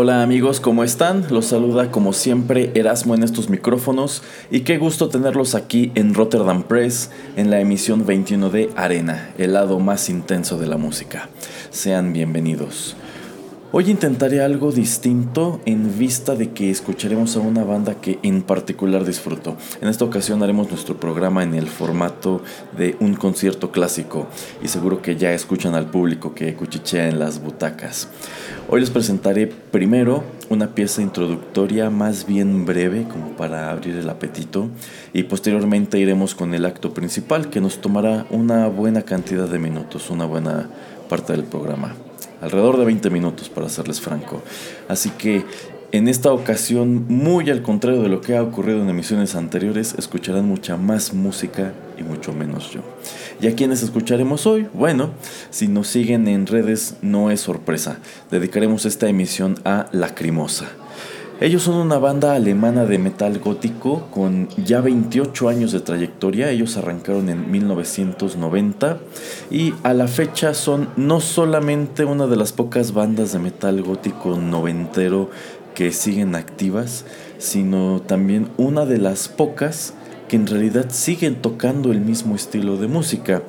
Hola amigos, ¿cómo están? Los saluda como siempre Erasmo en estos micrófonos y qué gusto tenerlos aquí en Rotterdam Press en la emisión 21 de Arena, el lado más intenso de la música. Sean bienvenidos. Hoy intentaré algo distinto en vista de que escucharemos a una banda que en particular disfruto. En esta ocasión haremos nuestro programa en el formato de un concierto clásico y seguro que ya escuchan al público que cuchichea en las butacas. Hoy les presentaré primero una pieza introductoria más bien breve como para abrir el apetito y posteriormente iremos con el acto principal que nos tomará una buena cantidad de minutos, una buena parte del programa alrededor de 20 minutos para serles franco. Así que en esta ocasión, muy al contrario de lo que ha ocurrido en emisiones anteriores, escucharán mucha más música y mucho menos yo. ¿Y a quienes escucharemos hoy? Bueno, si nos siguen en redes no es sorpresa, dedicaremos esta emisión a Lacrimosa. Ellos son una banda alemana de metal gótico con ya 28 años de trayectoria. Ellos arrancaron en 1990 y a la fecha son no solamente una de las pocas bandas de metal gótico noventero que siguen activas, sino también una de las pocas que en realidad siguen tocando el mismo estilo de música.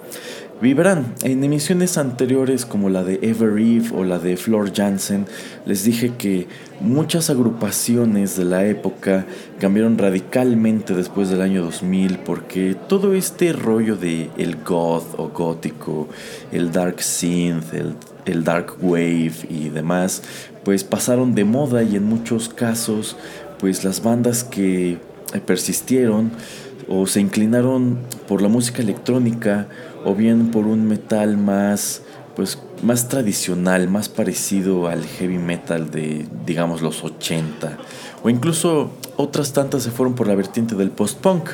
Vibrán, en emisiones anteriores como la de Ever Eve o la de Flor Jansen, les dije que muchas agrupaciones de la época cambiaron radicalmente después del año 2000 porque todo este rollo de el goth o gótico, el dark synth, el, el dark wave y demás, pues pasaron de moda y en muchos casos pues las bandas que persistieron o se inclinaron por la música electrónica o bien por un metal más pues más tradicional, más parecido al heavy metal de digamos los 80 o incluso otras tantas se fueron por la vertiente del post-punk.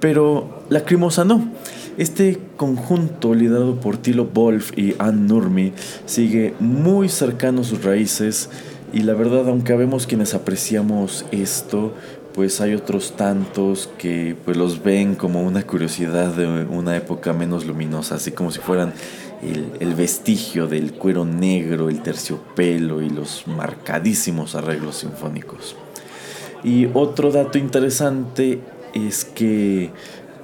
Pero Lacrimosa no. Este conjunto liderado por Tilo Wolf y Ann Nurmi sigue muy cercano a sus raíces y la verdad aunque vemos quienes apreciamos esto, pues hay otros tantos que pues los ven como una curiosidad de una época menos luminosa, así como si fueran el, vestigio del cuero negro, el terciopelo y los marcadísimos arreglos sinfónicos. Y otro dato interesante es que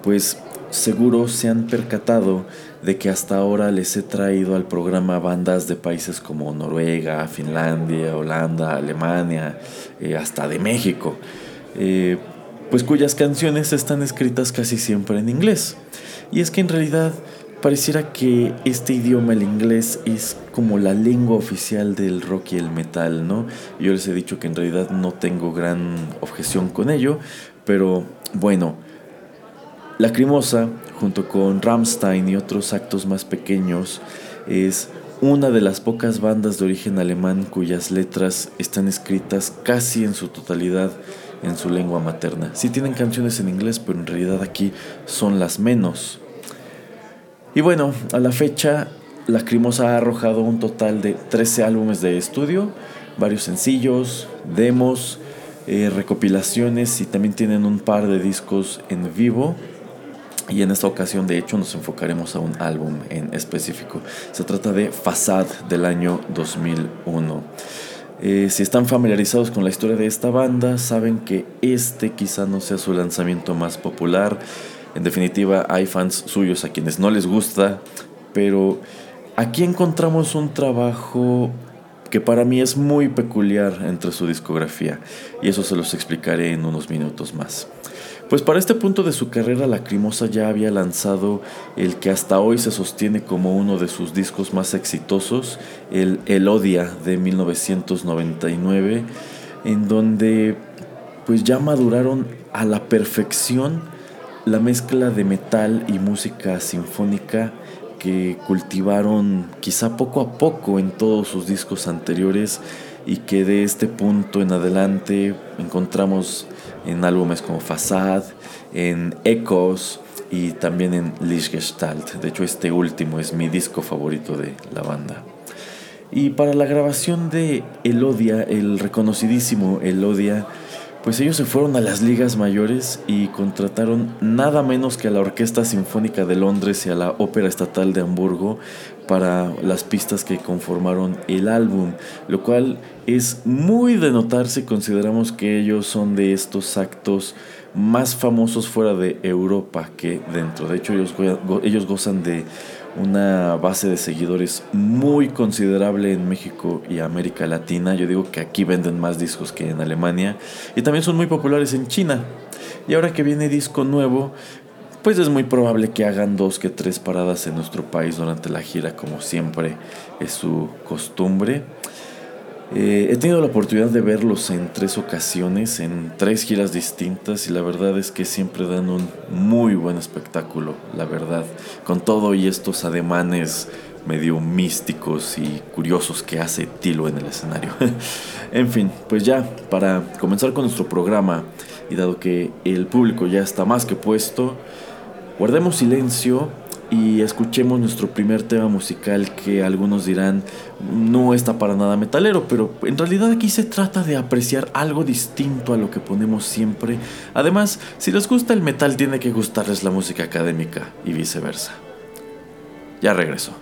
pues seguro se han percatado de que hasta ahora les he traído al programa bandas de países como Noruega, Finlandia, Holanda, Alemania, eh, hasta de México. Eh, pues cuyas canciones están escritas casi siempre en inglés. Y es que en realidad pareciera que este idioma, el inglés, es como la lengua oficial del rock y el metal, ¿no? Yo les he dicho que en realidad no tengo gran objeción con ello, pero bueno, Lacrimosa, junto con Rammstein y otros actos más pequeños, es una de las pocas bandas de origen alemán cuyas letras están escritas casi en su totalidad en su lengua materna. Sí tienen canciones en inglés, pero en realidad aquí son las menos. Y bueno, a la fecha, Lacrimosa ha arrojado un total de 13 álbumes de estudio, varios sencillos, demos, eh, recopilaciones y también tienen un par de discos en vivo. Y en esta ocasión, de hecho, nos enfocaremos a un álbum en específico. Se trata de Fasad del año 2001. Eh, si están familiarizados con la historia de esta banda, saben que este quizá no sea su lanzamiento más popular. En definitiva, hay fans suyos a quienes no les gusta, pero aquí encontramos un trabajo que para mí es muy peculiar entre su discografía, y eso se los explicaré en unos minutos más. Pues para este punto de su carrera, Lacrimosa ya había lanzado el que hasta hoy se sostiene como uno de sus discos más exitosos, el Elodia de 1999, en donde pues ya maduraron a la perfección la mezcla de metal y música sinfónica que cultivaron quizá poco a poco en todos sus discos anteriores y que de este punto en adelante encontramos en álbumes como Fasad, en Echoes y también en Lichtgestalt. De hecho, este último es mi disco favorito de la banda. Y para la grabación de Elodia, el reconocidísimo Elodia, pues ellos se fueron a las ligas mayores y contrataron nada menos que a la Orquesta Sinfónica de Londres y a la Ópera Estatal de Hamburgo para las pistas que conformaron el álbum, lo cual es muy de notar si consideramos que ellos son de estos actos más famosos fuera de Europa que dentro. De hecho, ellos, ellos gozan de una base de seguidores muy considerable en México y América Latina. Yo digo que aquí venden más discos que en Alemania. Y también son muy populares en China. Y ahora que viene disco nuevo, pues es muy probable que hagan dos que tres paradas en nuestro país durante la gira, como siempre es su costumbre. Eh, he tenido la oportunidad de verlos en tres ocasiones, en tres giras distintas, y la verdad es que siempre dan un muy buen espectáculo, la verdad, con todo y estos ademanes medio místicos y curiosos que hace Tilo en el escenario. en fin, pues ya, para comenzar con nuestro programa, y dado que el público ya está más que puesto, guardemos silencio y escuchemos nuestro primer tema musical que algunos dirán no está para nada metalero, pero en realidad aquí se trata de apreciar algo distinto a lo que ponemos siempre. Además, si les gusta el metal tiene que gustarles la música académica y viceversa. Ya regreso.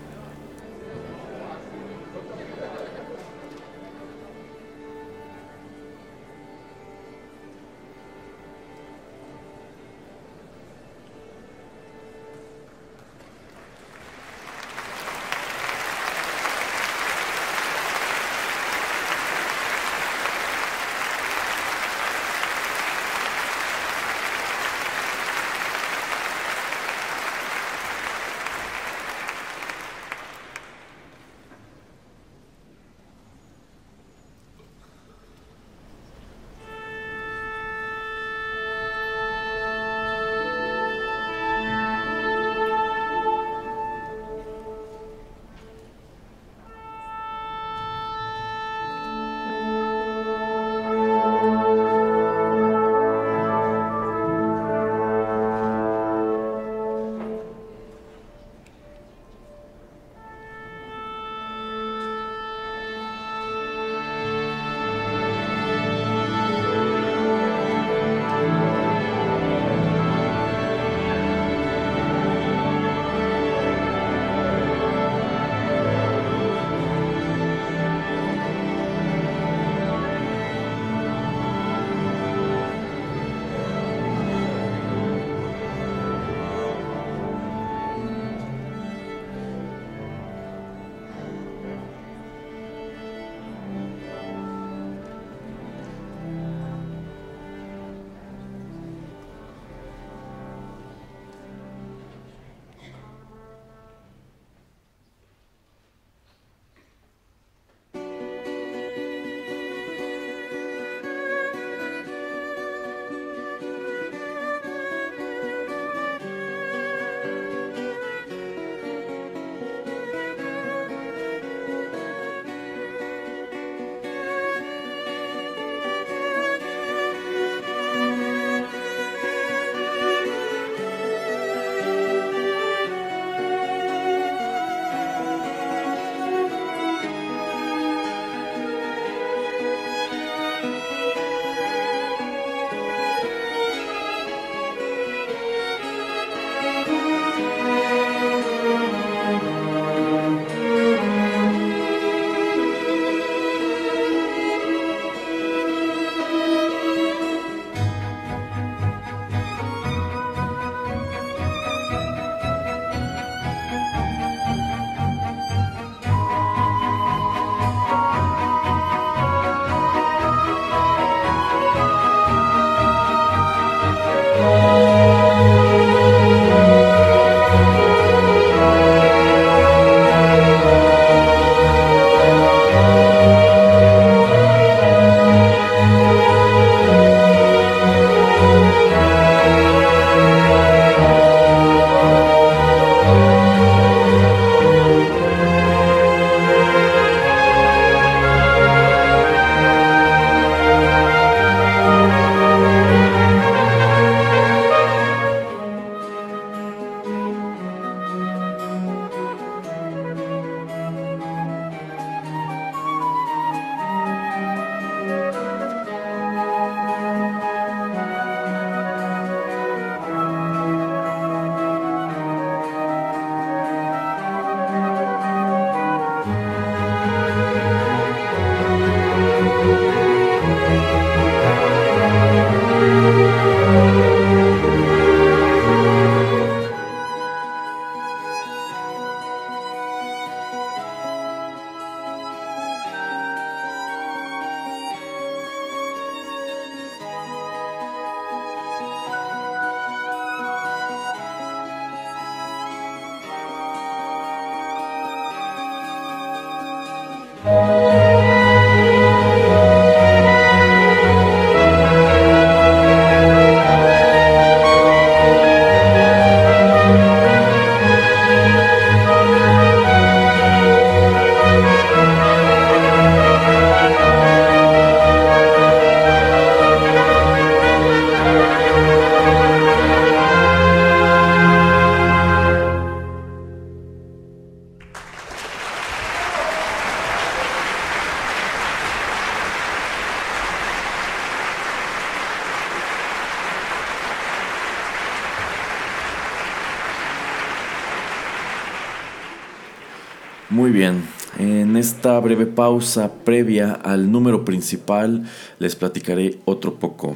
Pausa previa al número principal les platicaré otro poco.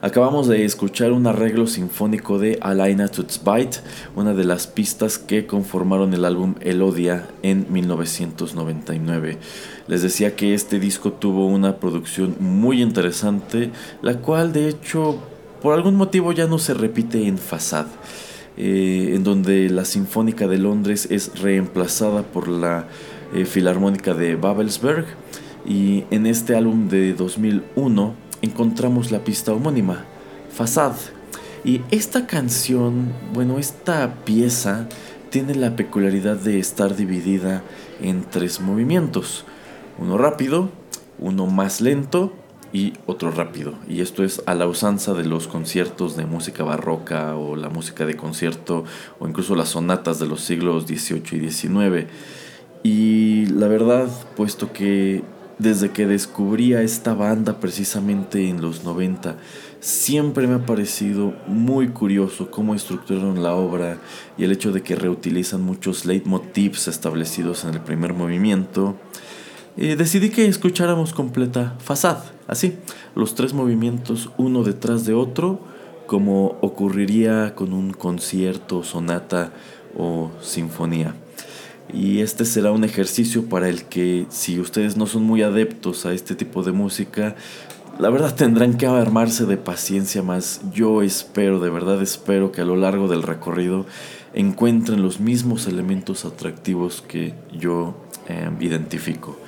Acabamos de escuchar un arreglo sinfónico de Alaina Tutsbite, una de las pistas que conformaron el álbum Elodia en 1999. Les decía que este disco tuvo una producción muy interesante, la cual de hecho por algún motivo ya no se repite en Fasad. Eh, en donde la Sinfónica de Londres es reemplazada por la eh, Filarmónica de Babelsberg y en este álbum de 2001 encontramos la pista homónima, Fasad. Y esta canción, bueno, esta pieza tiene la peculiaridad de estar dividida en tres movimientos, uno rápido, uno más lento y otro rápido. Y esto es a la usanza de los conciertos de música barroca o la música de concierto o incluso las sonatas de los siglos XVIII y XIX. Y la verdad, puesto que desde que descubrí a esta banda precisamente en los 90, siempre me ha parecido muy curioso cómo estructuraron la obra y el hecho de que reutilizan muchos leitmotivs establecidos en el primer movimiento eh, decidí que escucháramos completa Fasad, así, los tres movimientos uno detrás de otro, como ocurriría con un concierto, sonata o sinfonía. Y este será un ejercicio para el que si ustedes no son muy adeptos a este tipo de música, la verdad tendrán que armarse de paciencia más. Yo espero, de verdad espero que a lo largo del recorrido encuentren los mismos elementos atractivos que yo em, identifico.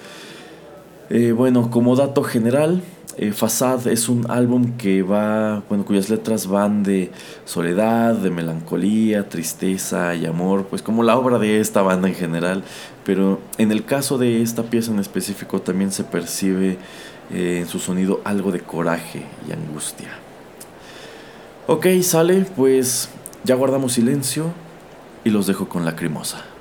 Eh, bueno, como dato general, eh, Fasad es un álbum que va, bueno, cuyas letras van de soledad, de melancolía, tristeza y amor, pues como la obra de esta banda en general, pero en el caso de esta pieza en específico también se percibe eh, en su sonido algo de coraje y angustia. Ok, sale, pues ya guardamos silencio y los dejo con lacrimosa.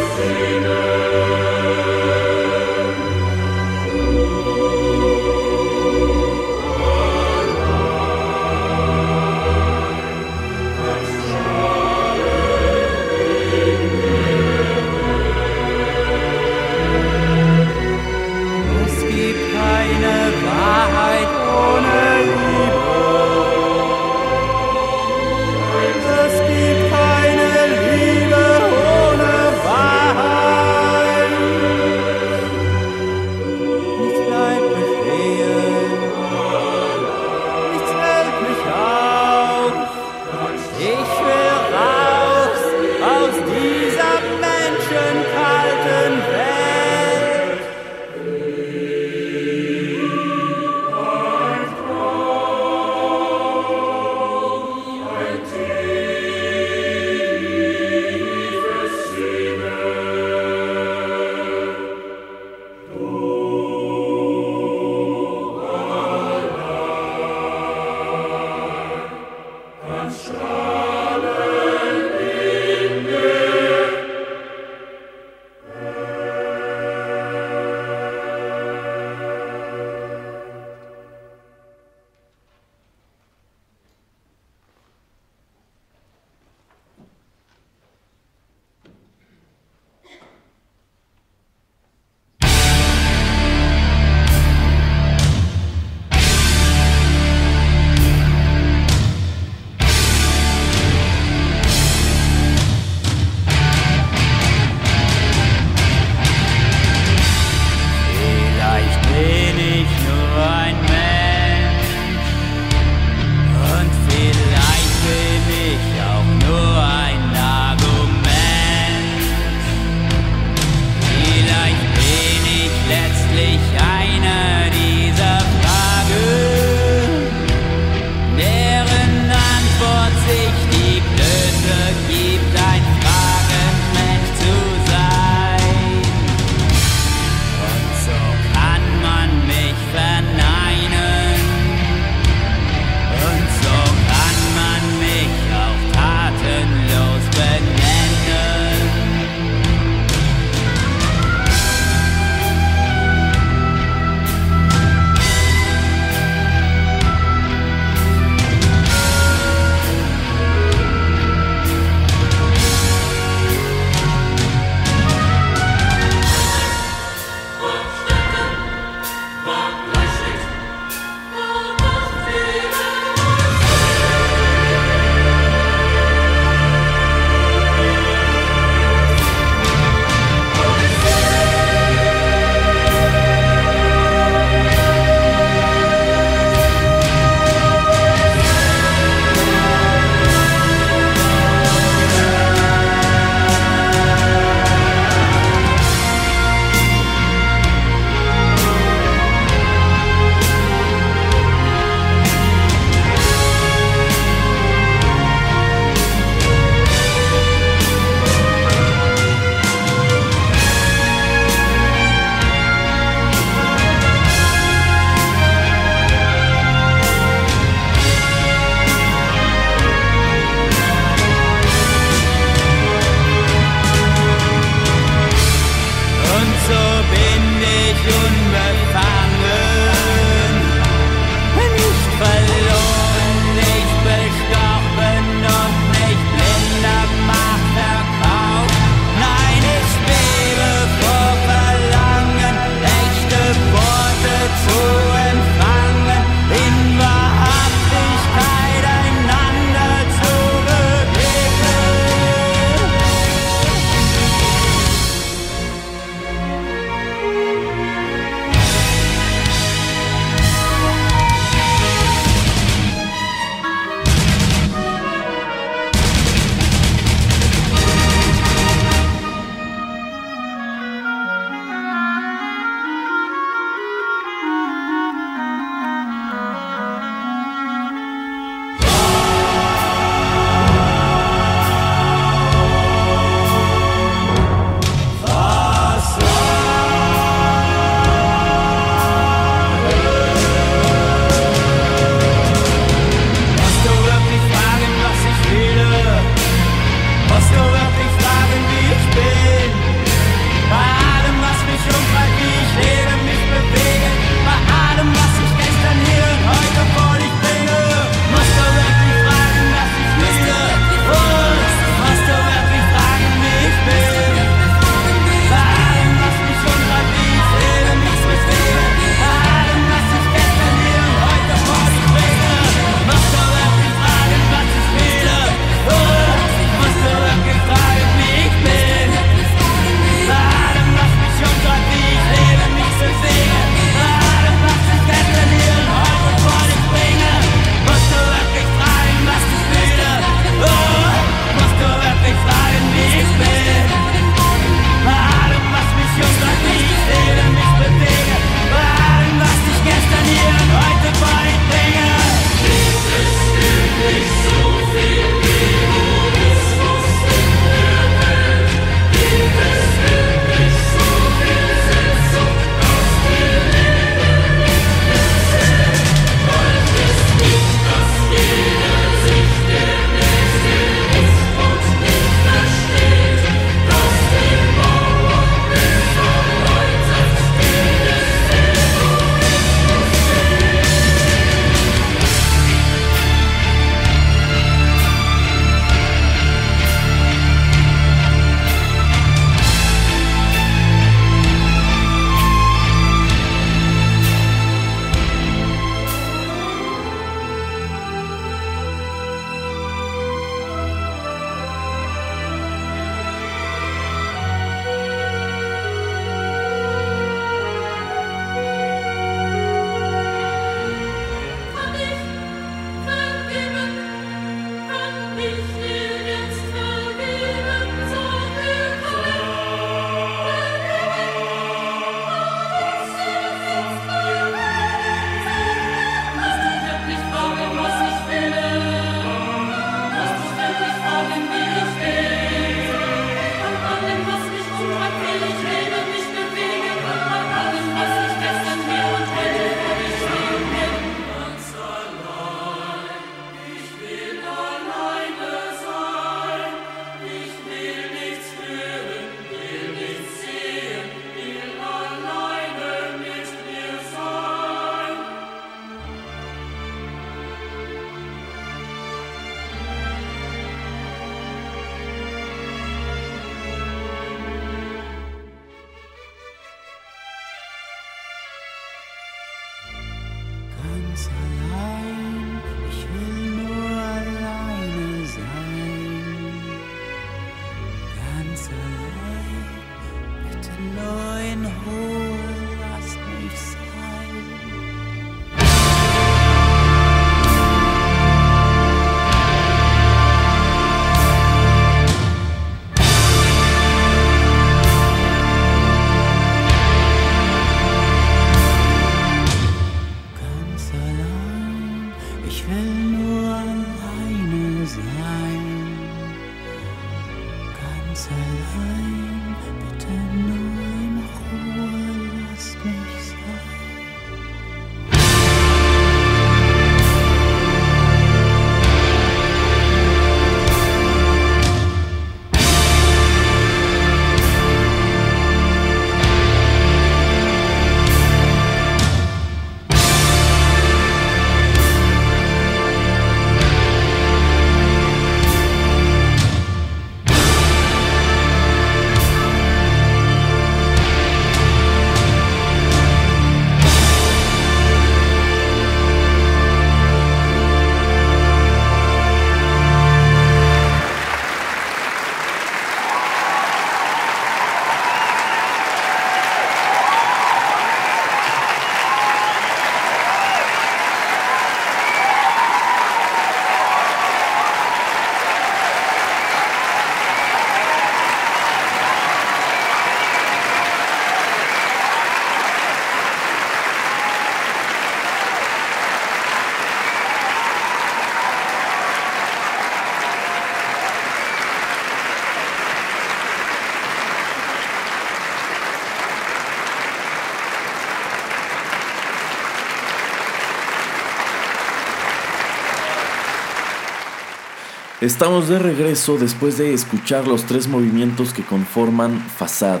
Estamos de regreso después de escuchar los tres movimientos que conforman Fasad,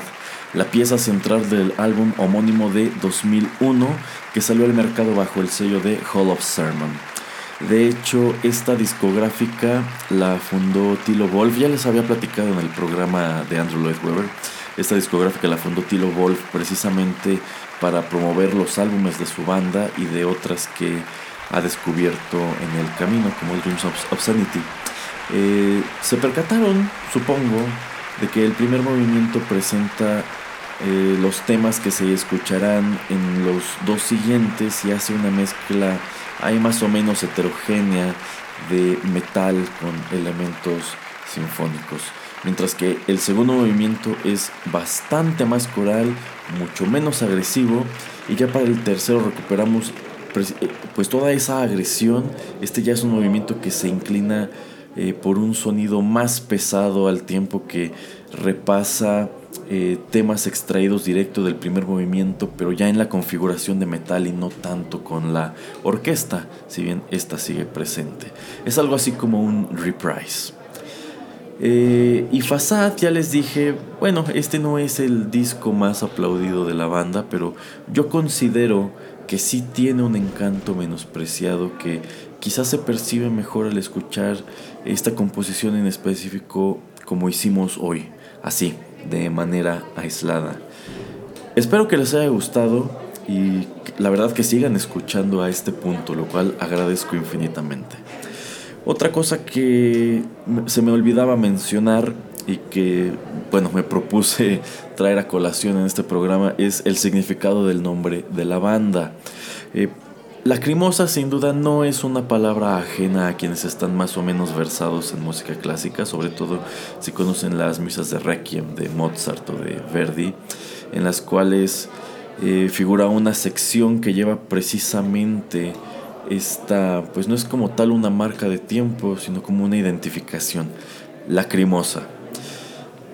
la pieza central del álbum homónimo de 2001 que salió al mercado bajo el sello de Hall of Sermon. De hecho, esta discográfica la fundó Tilo Wolf, ya les había platicado en el programa de Andrew Lloyd Webber. Esta discográfica la fundó Tilo Wolf precisamente para promover los álbumes de su banda y de otras que ha descubierto en el camino, como Dreams of Obscenity. Eh, se percataron, supongo, de que el primer movimiento presenta eh, los temas que se escucharán en los dos siguientes y hace una mezcla ahí más o menos heterogénea de metal con elementos sinfónicos. Mientras que el segundo movimiento es bastante más coral, mucho menos agresivo y ya para el tercero recuperamos eh, pues toda esa agresión. Este ya es un movimiento que se inclina eh, por un sonido más pesado al tiempo que repasa eh, temas extraídos directo del primer movimiento, pero ya en la configuración de metal y no tanto con la orquesta, si bien esta sigue presente. Es algo así como un reprise. Eh, y Fasad, ya les dije, bueno, este no es el disco más aplaudido de la banda, pero yo considero que sí tiene un encanto menospreciado que quizás se percibe mejor al escuchar esta composición en específico como hicimos hoy, así, de manera aislada. Espero que les haya gustado y la verdad que sigan escuchando a este punto, lo cual agradezco infinitamente. Otra cosa que se me olvidaba mencionar y que, bueno, me propuse traer a colación en este programa es el significado del nombre de la banda. Eh, Lacrimosa sin duda no es una palabra ajena a quienes están más o menos versados en música clásica, sobre todo si conocen las misas de Requiem de Mozart o de Verdi, en las cuales eh, figura una sección que lleva precisamente esta, pues no es como tal una marca de tiempo, sino como una identificación, lacrimosa.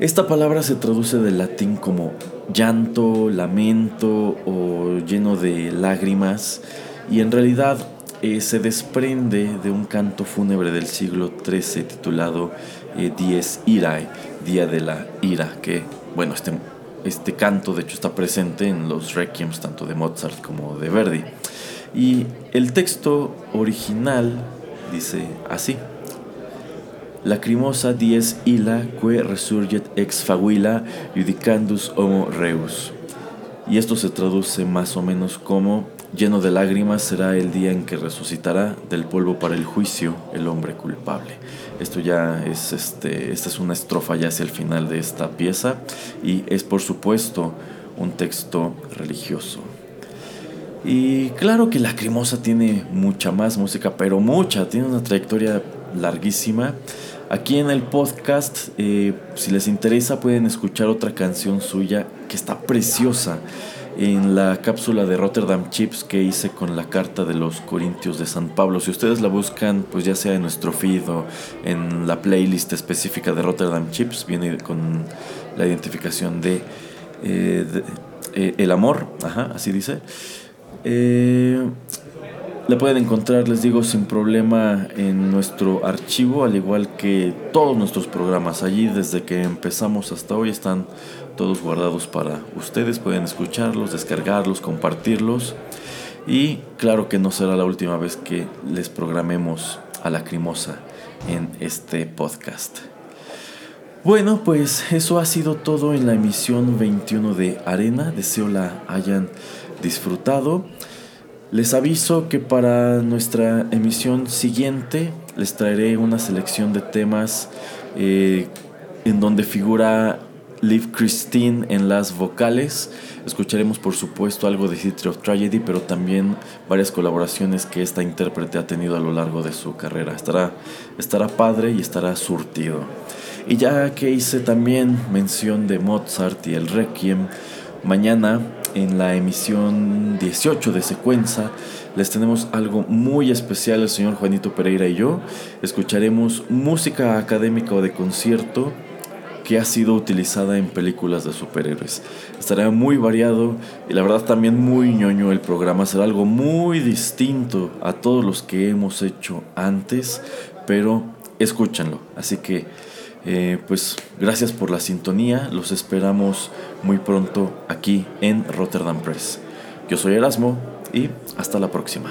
Esta palabra se traduce del latín como llanto, lamento o lleno de lágrimas y en realidad eh, se desprende de un canto fúnebre del siglo XIII titulado eh, Dies Irae, Día de la Ira, que, bueno, este, este canto de hecho está presente en los requiems tanto de Mozart como de Verdi. Y el texto original dice así. Lacrimosa dies illa que resurget ex faguila judicandus homo reus. Y esto se traduce más o menos como Lleno de lágrimas será el día en que resucitará del polvo para el juicio el hombre culpable. Esto ya es este, esta es una estrofa ya hacia el final de esta pieza y es por supuesto un texto religioso. Y claro que Lacrimosa tiene mucha más música, pero mucha, tiene una trayectoria larguísima. Aquí en el podcast, eh, si les interesa, pueden escuchar otra canción suya que está preciosa en la cápsula de Rotterdam Chips que hice con la carta de los Corintios de San Pablo. Si ustedes la buscan, pues ya sea en nuestro feed o en la playlist específica de Rotterdam Chips, viene con la identificación de, eh, eh, el amor, ajá, así dice. Eh, la pueden encontrar, les digo, sin problema en nuestro archivo, al igual que todos nuestros programas. Allí, desde que empezamos hasta hoy, están todos guardados para ustedes. Pueden escucharlos, descargarlos, compartirlos. Y claro que no será la última vez que les programemos a la crimosa en este podcast. Bueno, pues eso ha sido todo en la emisión 21 de Arena. Deseo la hayan disfrutado. Les aviso que para nuestra emisión siguiente les traeré una selección de temas eh, en donde figura Liv Christine en las vocales. Escucharemos por supuesto algo de History of Tragedy, pero también varias colaboraciones que esta intérprete ha tenido a lo largo de su carrera. Estará, estará padre y estará surtido. Y ya que hice también mención de Mozart y el Requiem, mañana en la emisión 18 de Secuenza les tenemos algo muy especial el señor Juanito Pereira y yo. Escucharemos música académica o de concierto que ha sido utilizada en películas de superhéroes. Estará muy variado y la verdad también muy ñoño el programa. Será algo muy distinto a todos los que hemos hecho antes, pero escúchenlo. Así que, eh, pues, gracias por la sintonía. Los esperamos muy pronto aquí en Rotterdam Press. Yo soy Erasmo y hasta la próxima.